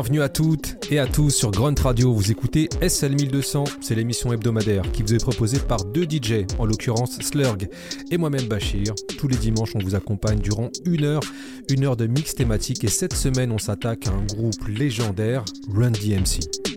Bienvenue à toutes et à tous sur Grunt Radio. Vous écoutez SL 1200, c'est l'émission hebdomadaire qui vous est proposée par deux DJ, en l'occurrence Slurg et moi-même Bachir. Tous les dimanches, on vous accompagne durant une heure, une heure de mix thématique et cette semaine, on s'attaque à un groupe légendaire, Run DMC.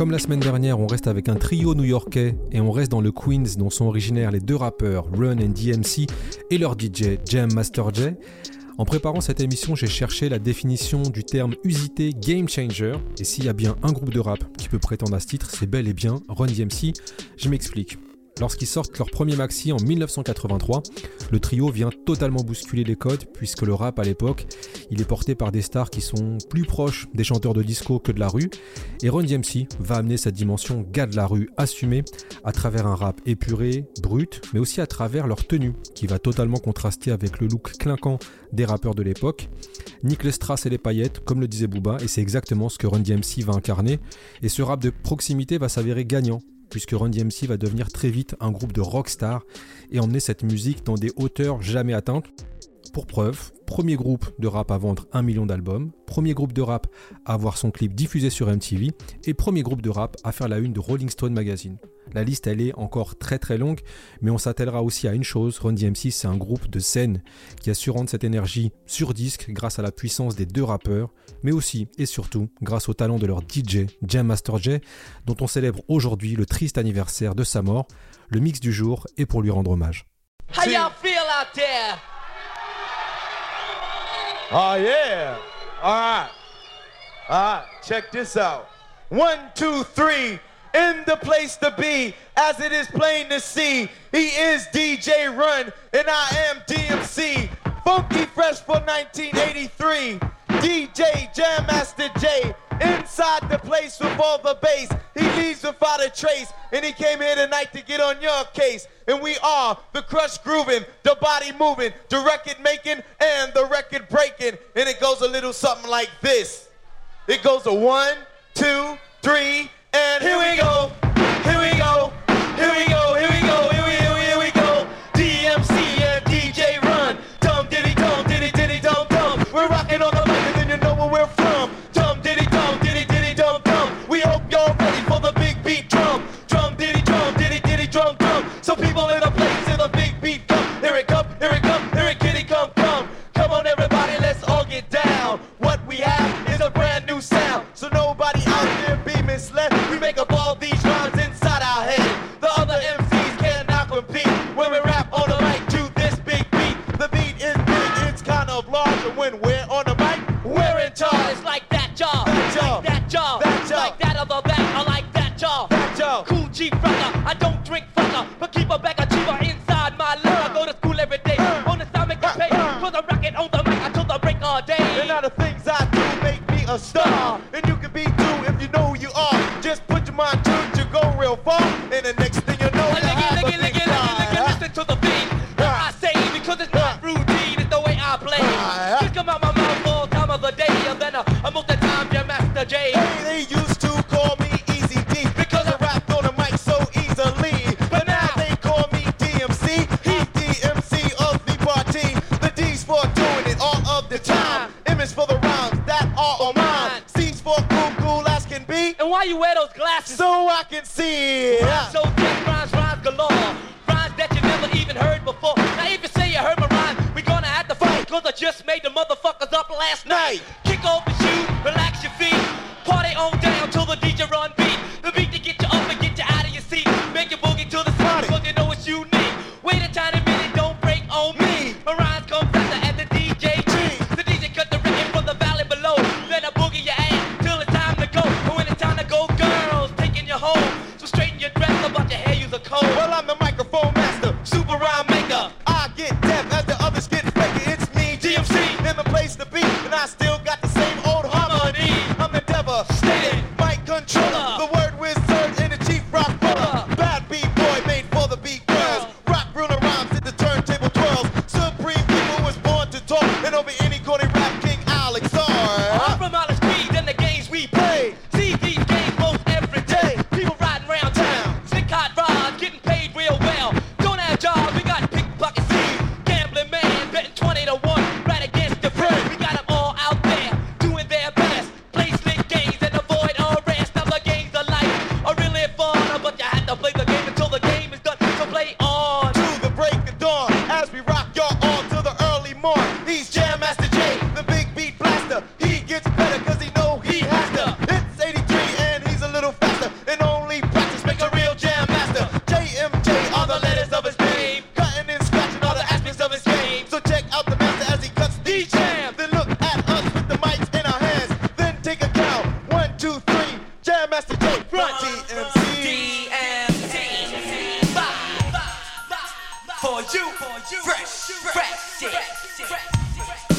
Comme la semaine dernière, on reste avec un trio new-yorkais et on reste dans le Queens dont sont originaires les deux rappeurs Run and DMC et leur DJ Jam Master J. En préparant cette émission, j'ai cherché la définition du terme usité game changer. Et s'il y a bien un groupe de rap qui peut prétendre à ce titre, c'est bel et bien Run DMC. Je m'explique. Lorsqu'ils sortent leur premier maxi en 1983, le trio vient totalement bousculer les codes puisque le rap à l'époque, il est porté par des stars qui sont plus proches des chanteurs de disco que de la rue et Ron DMC va amener cette dimension gars de la rue assumée à travers un rap épuré, brut, mais aussi à travers leur tenue qui va totalement contraster avec le look clinquant des rappeurs de l'époque. Nick les strass et les paillettes, comme le disait Booba, et c'est exactement ce que Run DMC va incarner. Et ce rap de proximité va s'avérer gagnant puisque Run DMC va devenir très vite un groupe de rockstar et emmener cette musique dans des hauteurs jamais atteintes. Pour preuve, premier groupe de rap à vendre un million d'albums, premier groupe de rap à avoir son clip diffusé sur MTV et premier groupe de rap à faire la une de Rolling Stone Magazine. La liste, elle est encore très très longue, mais on s'attellera aussi à une chose. Run DMC, c'est un groupe de scène qui assurant cette énergie sur disque grâce à la puissance des deux rappeurs, mais aussi et surtout grâce au talent de leur DJ, Jam Master J, dont on célèbre aujourd'hui le triste anniversaire de sa mort. Le mix du jour est pour lui rendre hommage. How Oh yeah. All right. All right. Check this out. One, two, three. in the place to be, as it is plain to see. He is DJ Run, and I am DMC. Funky Fresh for 1983. DJ Jam Master Jay. Inside the place with all the bass. He leaves without a trace. And he came here tonight to get on your case. And we are the crush grooving, the body moving, the record making, and the record breaking. And it goes a little something like this. It goes a one, two, three, and here we go, here we go, here we go, jaw. Cool those glasses? So I can see it. So For you, fresh, fresh, fresh. Boy,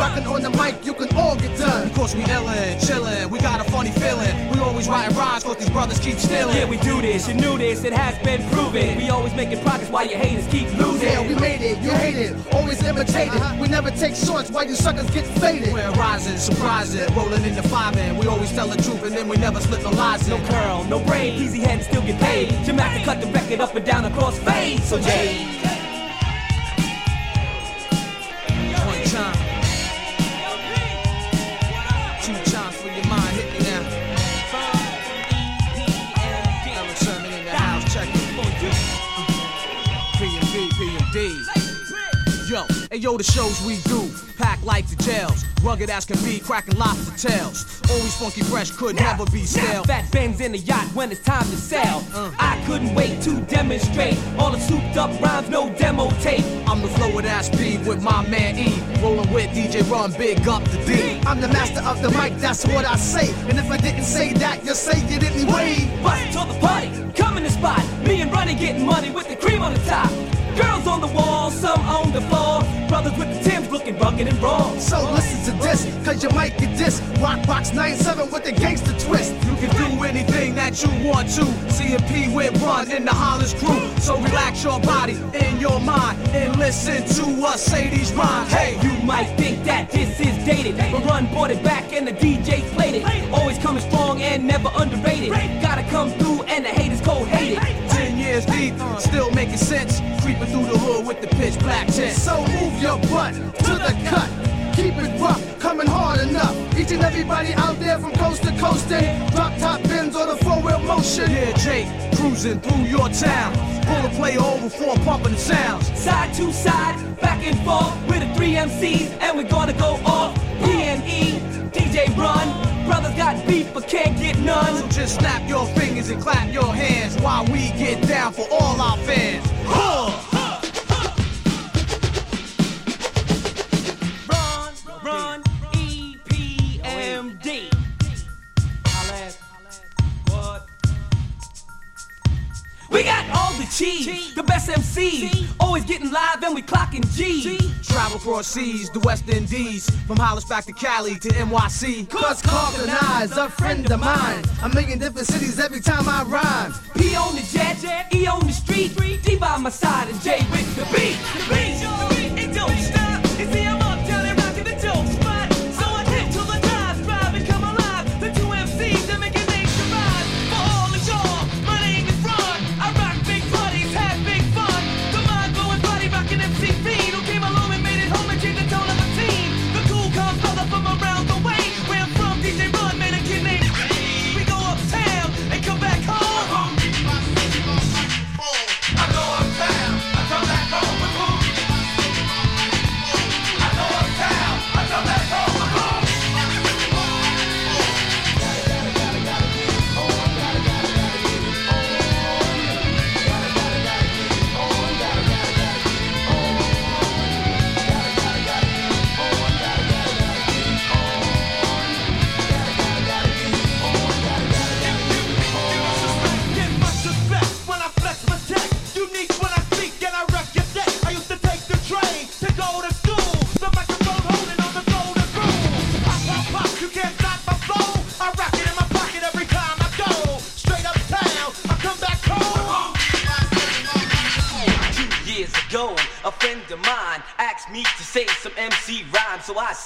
rockin' on the mic, you can all get done. Of course we illin', chillin', we got a funny feeling. We always writing rhymes cause these brothers keep stealing. Yeah, we do this, you knew this, it has been proven. We always making progress while your haters keep losing. Yeah, we made it, you hate it, always imitated. Uh-huh. We never take shorts while you suckers get faded. We're rising, surprising, rolling in the five and we always tell the truth and then we never slip no lies No curl, no braid, easy head and still get paid. Jim have to cut the record up and down across fade. So Jay, Yo, the shows we do, pack like the jails, rugged as can be, cracking lobster tails. Always funky fresh, could never be stale. Fat Ben's in the yacht when it's time to sail. Uh. I couldn't wait to demonstrate all the souped up rhymes, no demo tape. I'm the flow with Ass B with my man E, rolling with DJ Run, big up the D. I'm the master of the mic, that's what I say. And if I didn't say that, you'll say it anyway. Bust to the party, come in the spot. Me and Ronnie getting money with the cream on the top. Girls on the wall, some on the floor. Brothers with the Timbs looking rugged and raw. So listen to this, cause you might get this. Rock Box 97 with the gangster twist. You can do anything that you want to. CMP with Run in the Hollis crew. So relax your body and your mind and listen to us say these rhymes. Hey, You might think that this is dated, but Run brought it back and the DJ played it. Always coming strong and never underrated. Gotta come through and the hate making sense. Creeping through the hood with the pitch black tent. So move your butt to the cut. Keep it rough, coming hard enough. Each and everybody out there from coast to coast and drop top bins on the four wheel motion. Yeah, Jake, cruising through your town. Pull a player over for pumping the sounds. Side to side, back and forth with the three MCs, and we're gonna go off. P&E, DJ Run, brothers got beef but can't get none. So just snap your fingers and clap your hands while we get down for all our fans. Huh. We got all the cheese, the best MCs, always getting live and we clocking G. Travel across seas, the West Indies, from Hollis back to Cali to NYC. Cause Carlton Eyes, a friend of mine. I'm making different cities every time I rhyme. P on the jet, E on the street, D by my side, and J with the beat. The beat, it don't stop.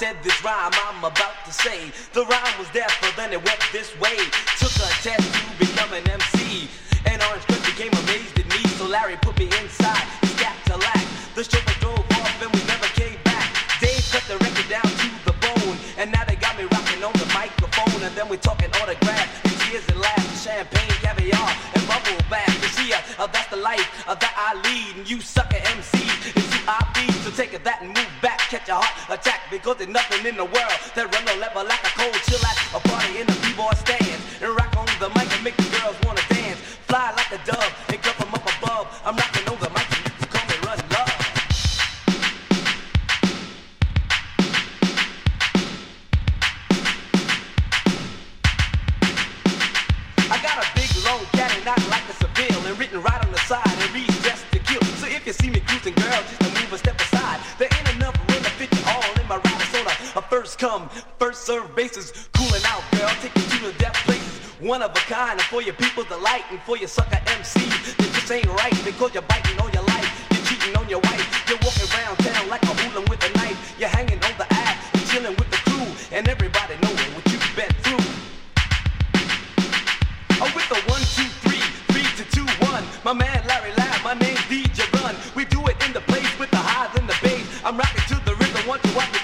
Said this what, what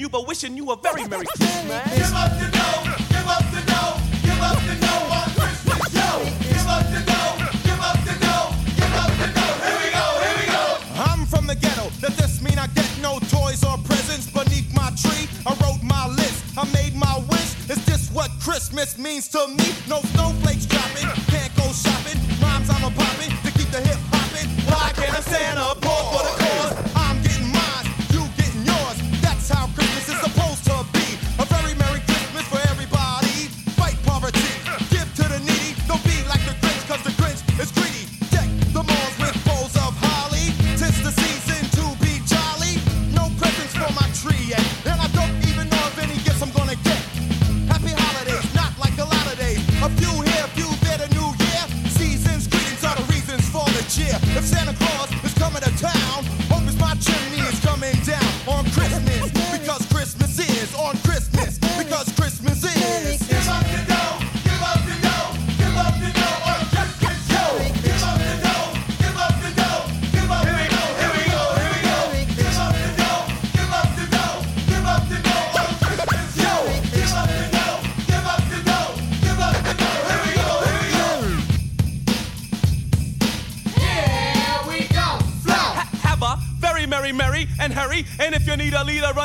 you, but wishing you a very Merry Christmas. Give up the dough, give up the dough, give up the dough on Christmas, yo. Give up the dough, give up the dough, give up the dough. Here we go, here we go. I'm from the ghetto. Does this mean I get no toys or presents beneath my tree? I wrote my list, I made my wish. Is this what Christmas means to me? No snowflakes dropping, can't go shopping. Rhymes I'm a popping to keep the hip hopping. Why can't I stand up for the cause?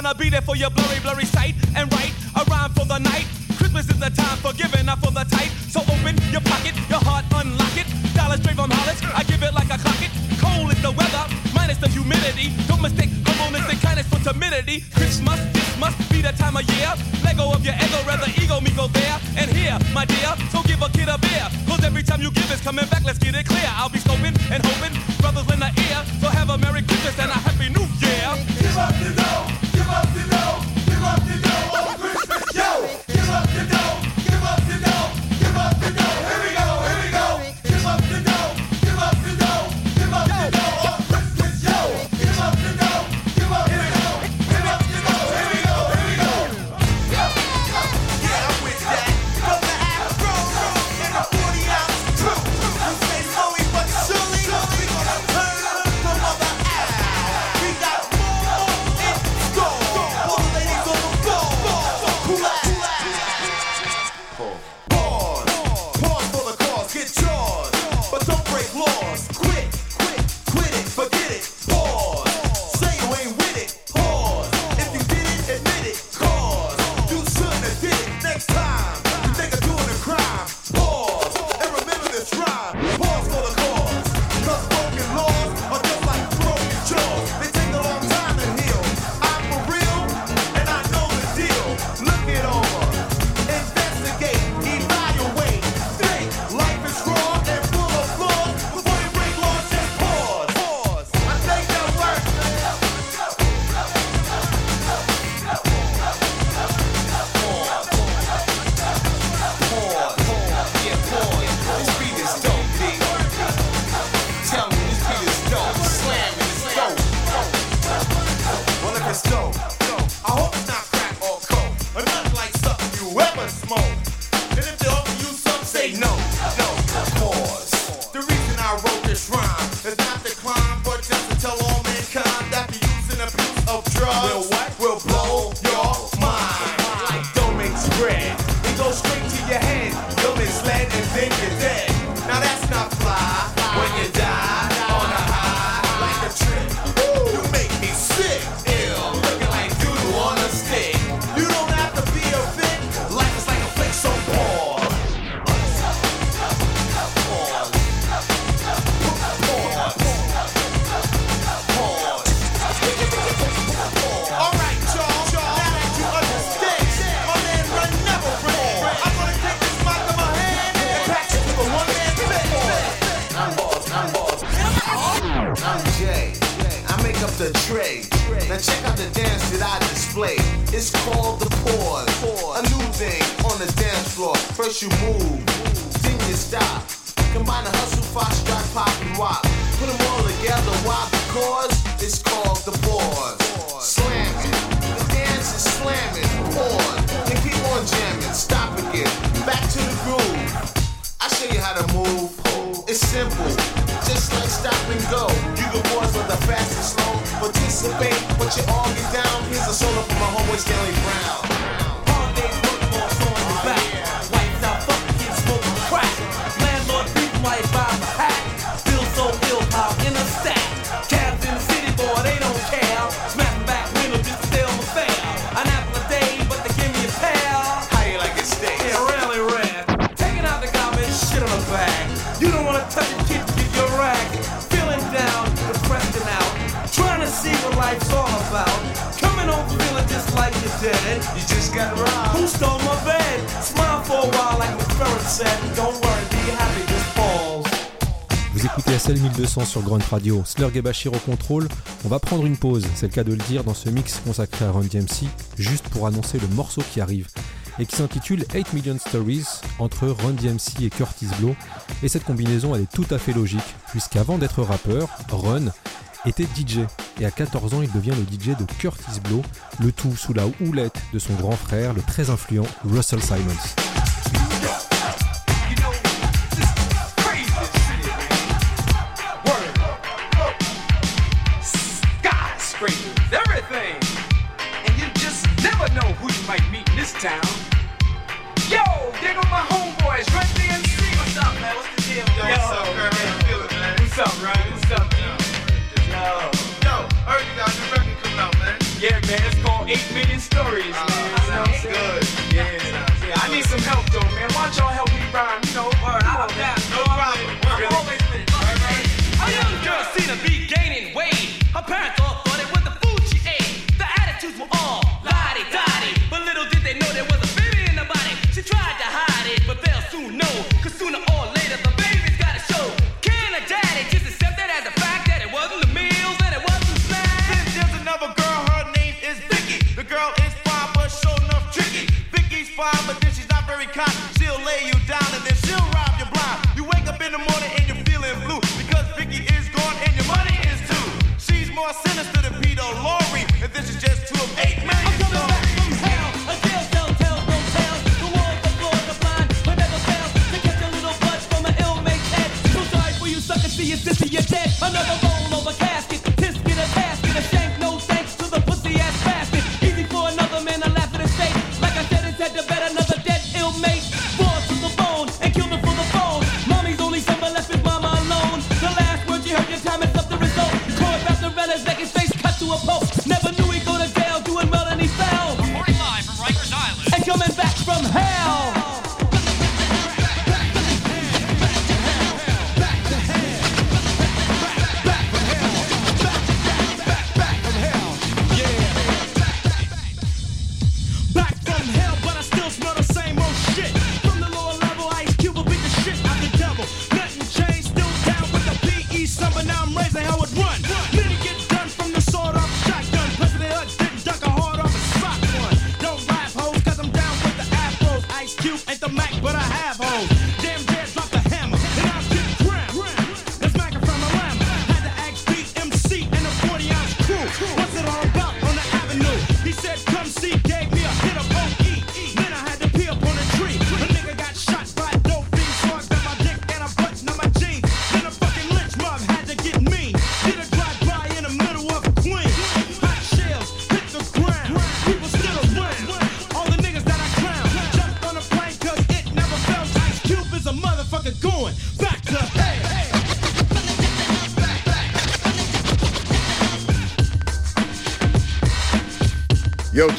wanna be there for your blood. Radio. Slurg et Bachir au contrôle. On va prendre une pause, c'est le cas de le dire, dans ce mix consacré à Run DMC, juste pour annoncer le morceau qui arrive et qui s'intitule 8 Million Stories entre Run DMC et Curtis Blow. Et cette combinaison, elle est tout à fait logique, puisqu'avant d'être rappeur, Run était DJ. Et à 14 ans, il devient le DJ de Curtis Blow, le tout sous la houlette de son grand frère, le très influent Russell Simons.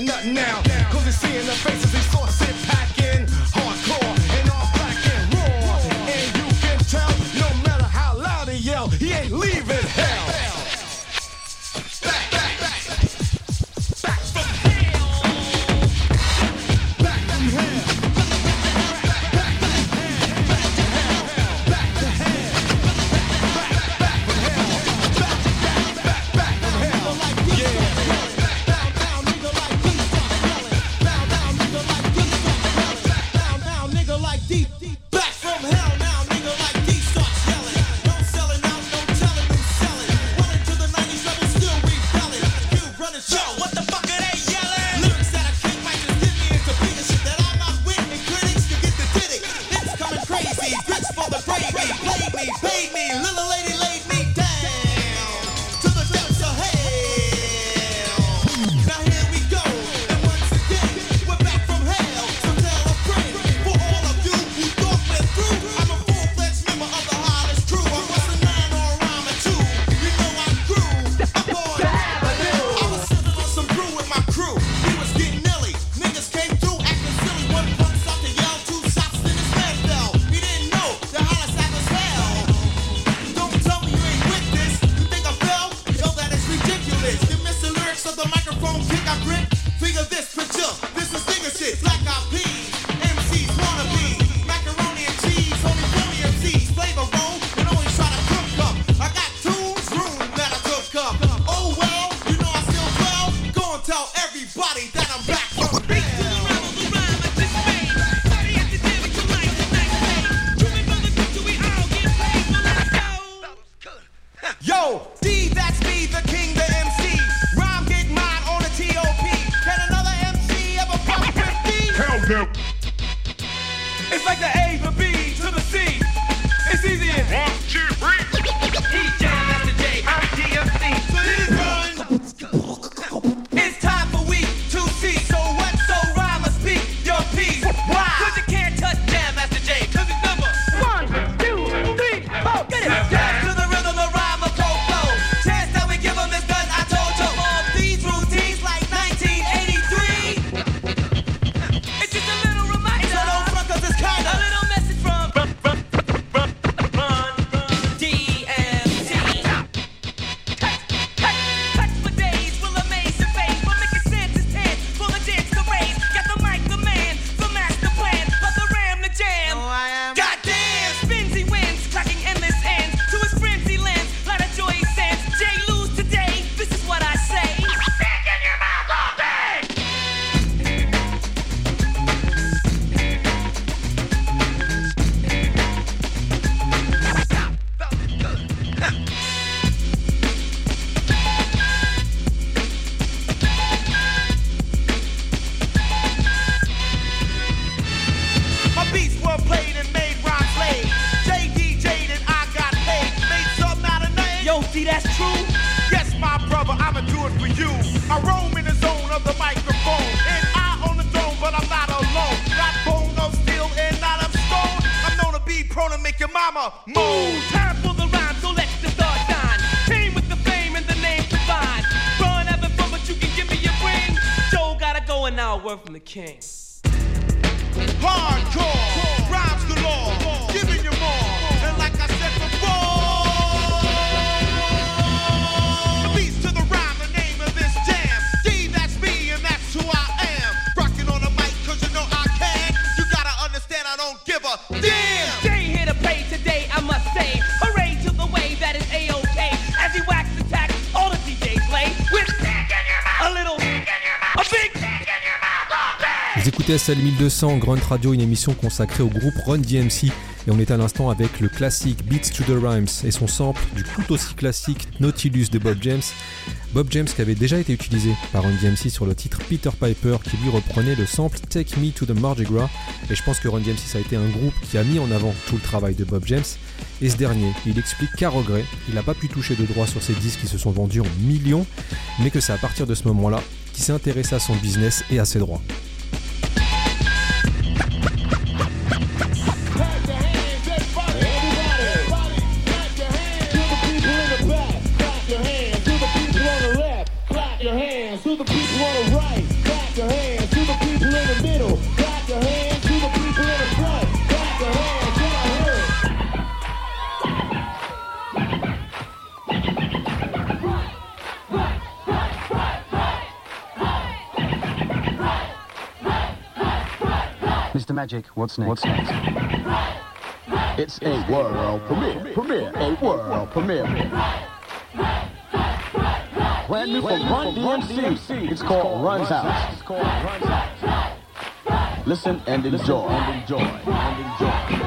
saying nothing now. Cause it's seeing the faces TSL 1200, Grunt Radio, une émission consacrée au groupe Run DMC. Et on est à l'instant avec le classique Beats to the Rhymes et son sample du tout aussi classique Nautilus de Bob James. Bob James qui avait déjà été utilisé par Run DMC sur le titre Peter Piper qui lui reprenait le sample Take Me to the Mardi Gras. Et je pense que Run DMC ça a été un groupe qui a mis en avant tout le travail de Bob James. Et ce dernier, il explique qu'à regret, il n'a pas pu toucher de droit sur ses disques qui se sont vendus en millions, mais que c'est à partir de ce moment-là qu'il s'est intéressé à son business et à ses droits. magic. What's next? What's next? It's a world premiere, premiere, a world premiere. Brand new from Run DMC. It's called Run's House. Listen and enjoy. And enjoy. And enjoy.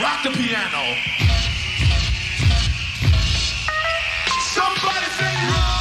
Rock the piano. Somebody say.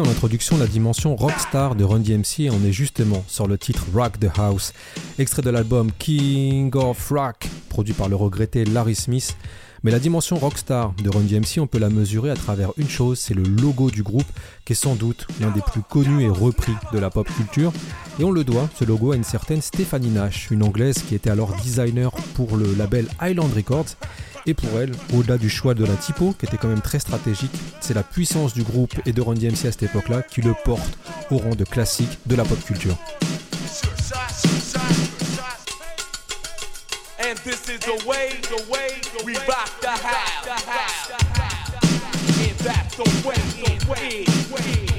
En introduction la dimension rockstar de Run DMC et on est justement sur le titre Rock the House, extrait de l'album King of Rock, produit par le regretté Larry Smith. Mais la dimension rockstar de Run DMC, on peut la mesurer à travers une chose, c'est le logo du groupe, qui est sans doute l'un des plus connus et repris de la pop culture. Et on le doit, ce logo, à une certaine Stephanie Nash, une anglaise qui était alors designer pour le label Island Records. Et pour elle, au-delà du choix de la typo, qui était quand même très stratégique, c'est la puissance du groupe et de Run DMC à cette époque-là qui le porte au rang de classique de la pop culture. And this is the way, the way we rock the house. And that's the way, the way, way.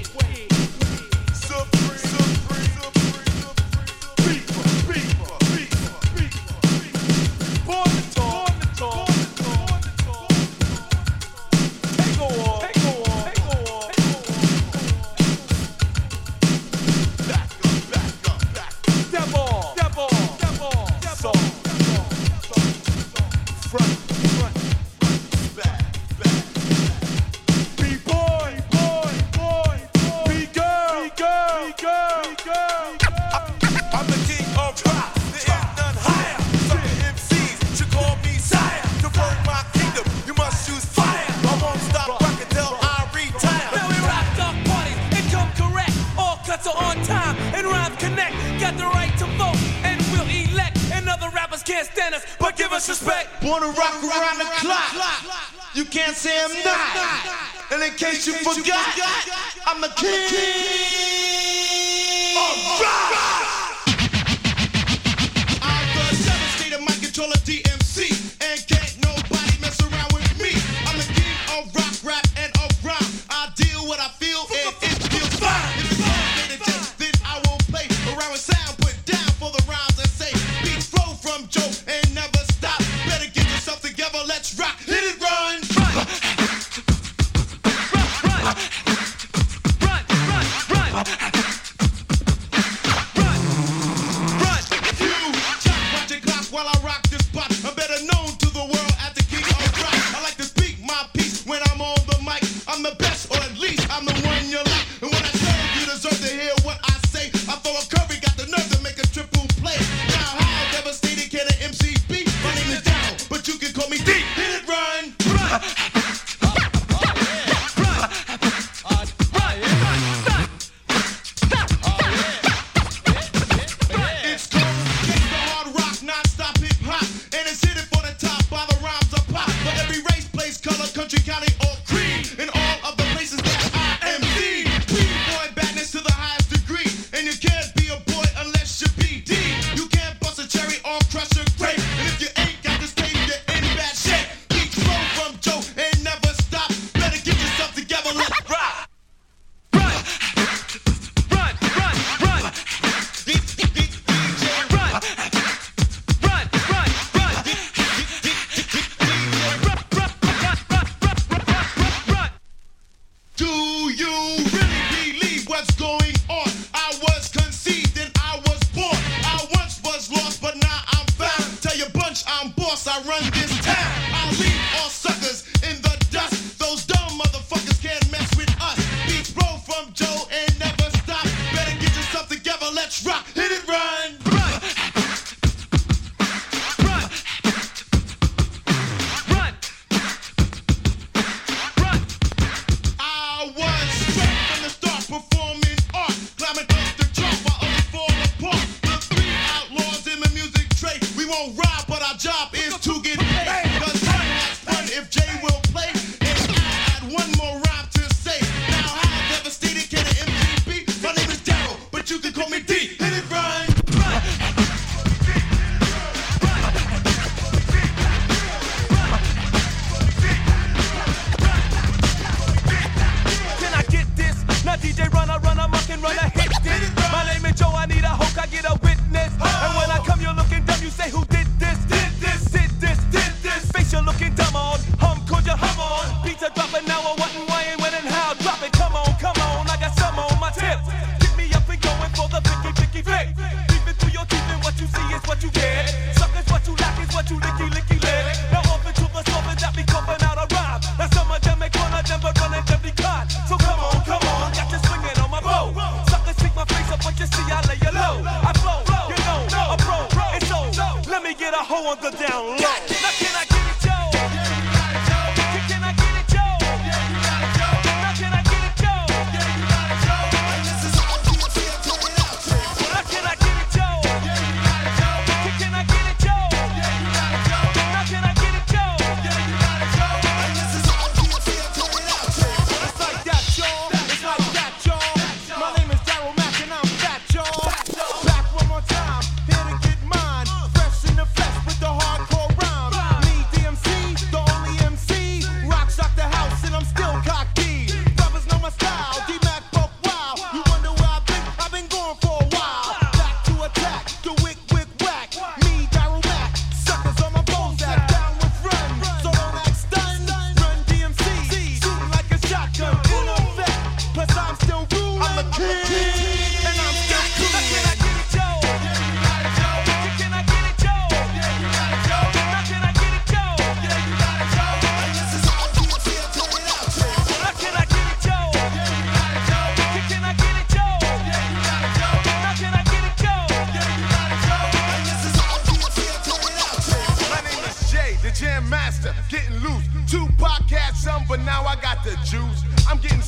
the juice. I'm getting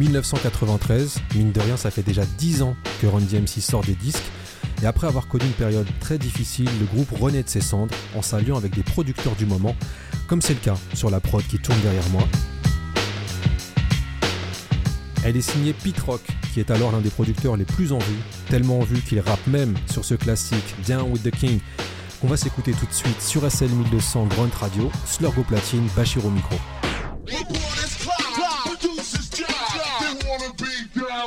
1993. Mine de rien, ça fait déjà 10 ans que Run DMC sort des disques. Et après avoir connu une période très difficile, le groupe renaît de ses cendres en s'alliant avec des producteurs du moment, comme c'est le cas sur la prod qui tourne derrière moi. Elle est signée Pete Rock, qui est alors l'un des producteurs les plus en vue, tellement en vue qu'il rappe même sur ce classique Down with the King, qu'on va s'écouter tout de suite sur SL 1200 Grunt Radio, Slurgo Platine, Bachir au micro.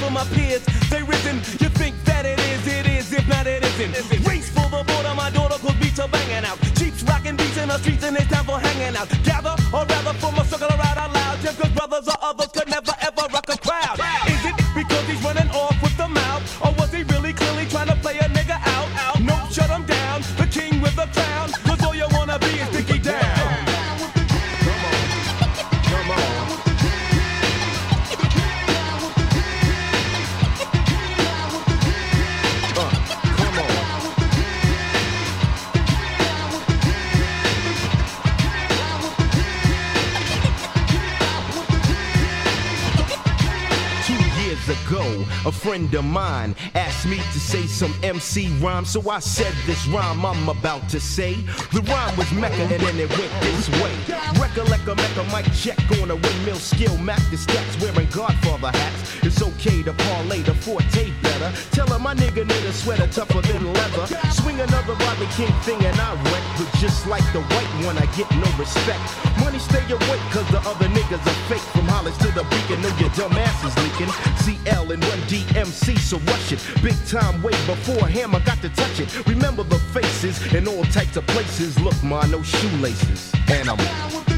for my peers. They risen. You think that it is, it is, if not it isn't. Race for the border, my daughter could beats are banging out. Cheaps rocking beats in the streets and it's time for hanging out. Gather or rather form a circle around out loud. Just cause brothers or others could never ever rock a mine asked me to say some MC rhyme, so I said this rhyme I'm about to say. The rhyme was Mecca and then it went this way. Recollect a Mecca mic check on a windmill skill, Mac the steps wearing Godfather hats. It's okay to parlay the forte better. Tell her my nigga need a sweater tougher than leather. Swing another Rodney King thing and I wreck, but just like the white one, I get no respect. Money stay awake, cause the other niggas are fake. From Hollis to the beacon, know your dumb ass is leaking. CL and run DMC, so rush it. Big time way before Hammer got to touch it. Remember the faces in all types of places. Look, ma, no shoelaces. And I'm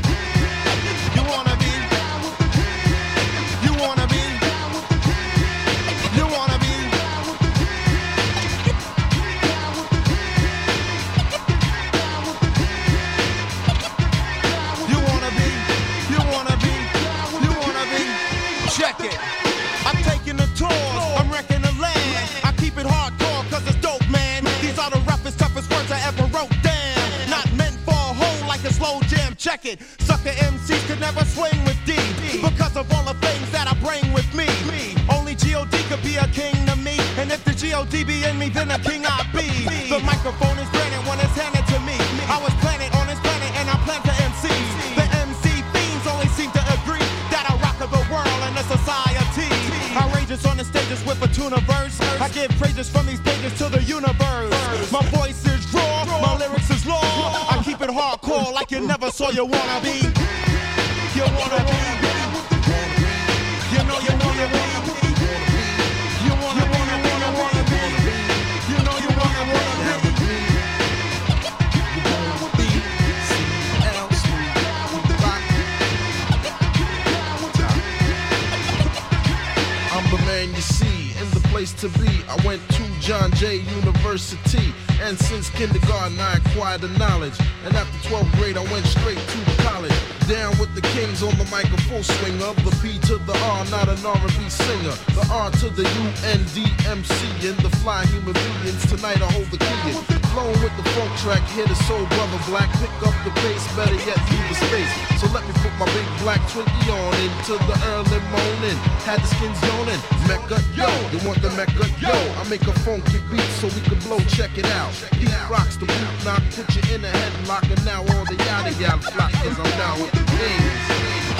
Sucker MCs could never swing with D. Because of all the things that I bring with me. Only G.O.D. could be a king to me. And if the G.O.D. be in me, then a king I be. The microphone is granted when it's handed to me. I was planted on this planet and I plan to MC. The MC fiends only seem to agree that I rock the world and the society. Outrageous on the stages with a tuna verse. I give praises from these pages to the universe. My voice is raw, my lyrics is law. I keep it hardcore like you never saw you wanna be. To be. I went to John Jay University, and since kindergarten I acquired the knowledge. And after 12th grade, I went straight to college. Down with the kings on the mic, a full swinger. The P to the R, not an R&B singer. The R to the U N D M C, and the fly human beings. Tonight I hold the key. in. Flowing with the funk track, hit a soul brother black. Pick up the pace, better yet leave the space. So let me put my big black Twinkie on into the early morning. Had the skins yawning. Mecca, yo, you want the Mecca, yo? I make a funky beat so we can blow. Check it out. He rocks the boot knock, put you in a headlock, and now all the yada yada flock, cause I'm down with the kings.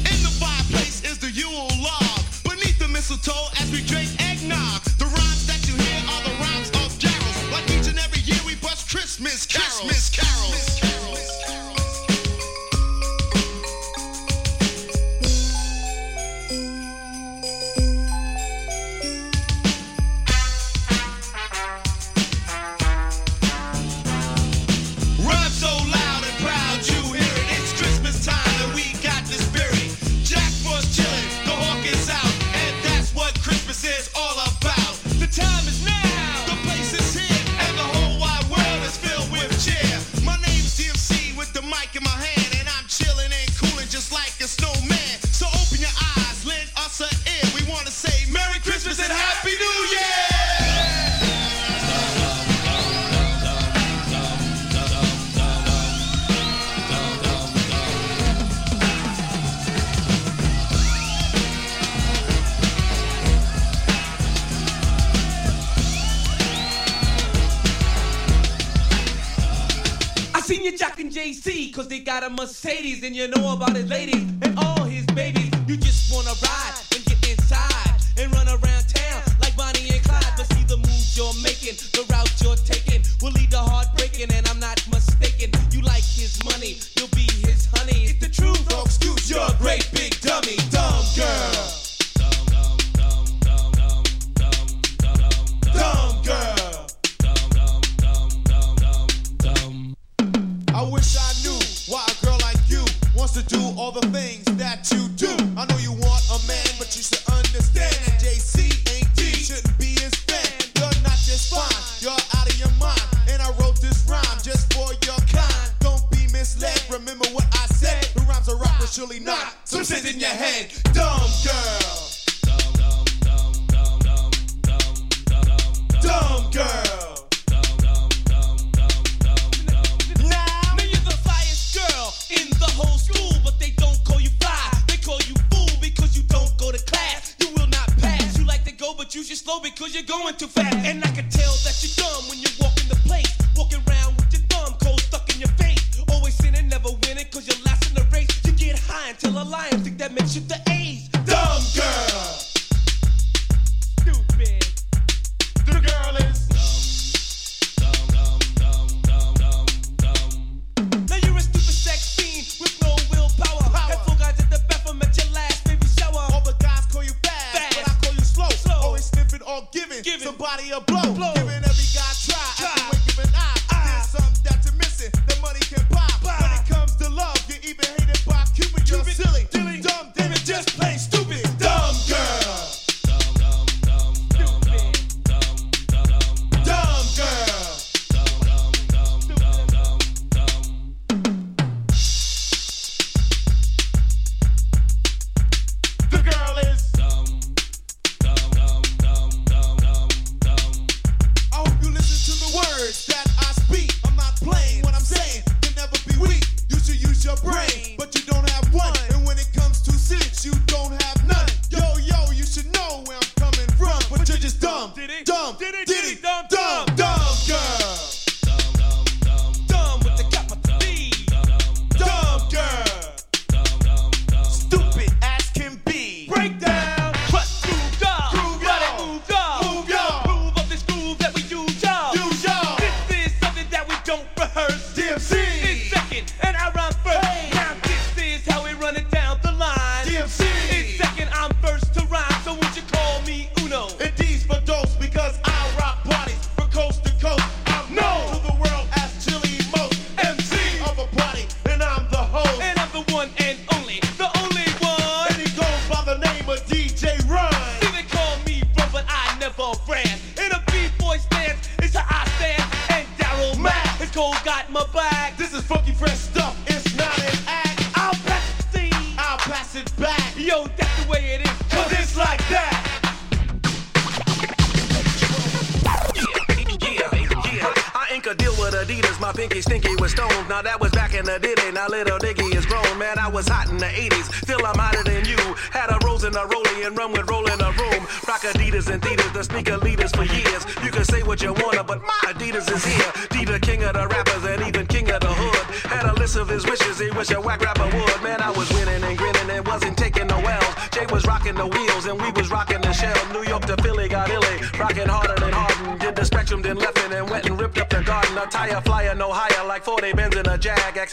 got a Mercedes, and you know about it, ladies. hand. Dumb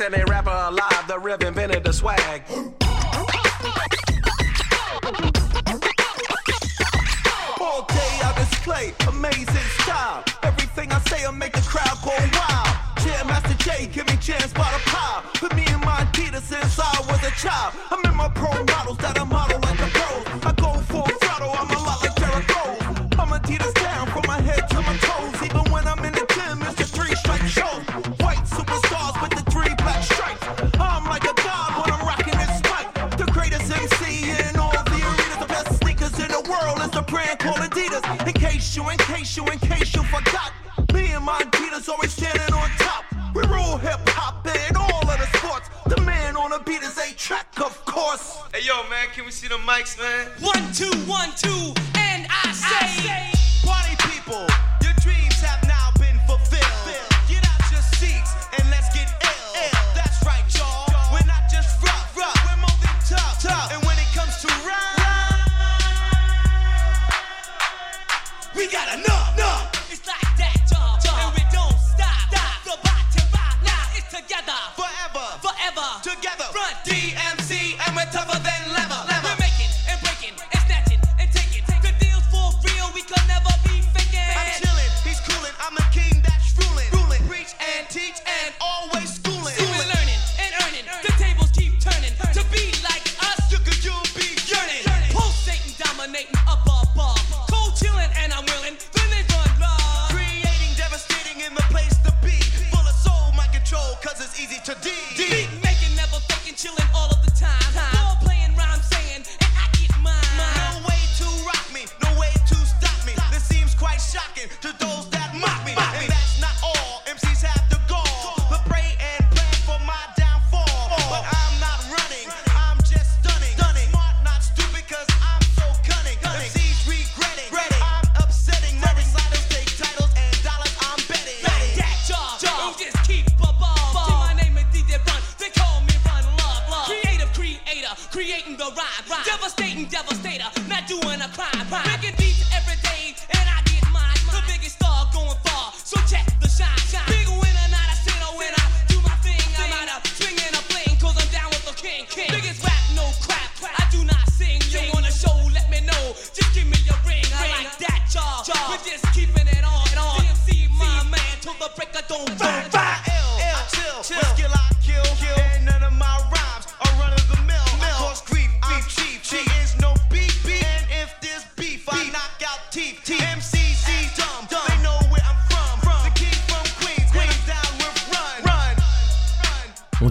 and they rapper alive. The rib invented the swag. mics, man. One, two, one, two.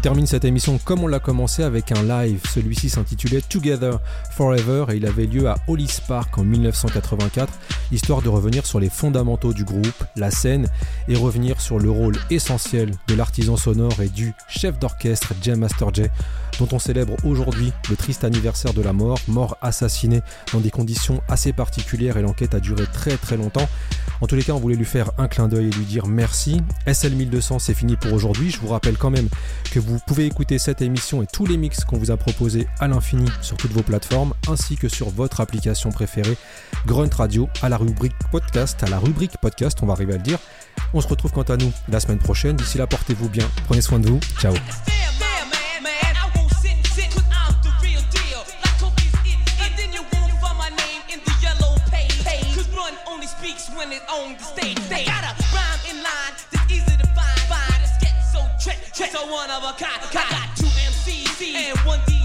Termine cette émission comme on l'a commencé avec un live. Celui-ci s'intitulait Together Forever et il avait lieu à Hollis Park en 1984, histoire de revenir sur les fondamentaux du groupe, la scène et revenir sur le rôle essentiel de l'artisan sonore et du chef d'orchestre Jam Master Jay, dont on célèbre aujourd'hui le triste anniversaire de la mort, mort assassiné dans des conditions assez particulières et l'enquête a duré très très longtemps. En tous les cas, on voulait lui faire un clin d'œil et lui dire merci. SL 1200, c'est fini pour aujourd'hui. Je vous rappelle quand même que vous pouvez écouter cette émission et tous les mix qu'on vous a proposés à l'infini sur toutes vos plateformes, ainsi que sur votre application préférée, Grunt Radio, à la rubrique podcast, à la rubrique podcast, on va arriver à le dire. On se retrouve quant à nous la semaine prochaine. D'ici là, portez-vous bien, prenez soin de vous. Ciao. of a two one.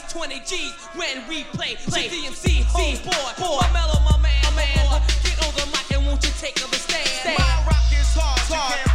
J. Grab at least 20 G's when we play. Play DMC, homeboy, boy, mellow, my man, my man. Get on the mic and won't you take up a stand? My rock is hard, you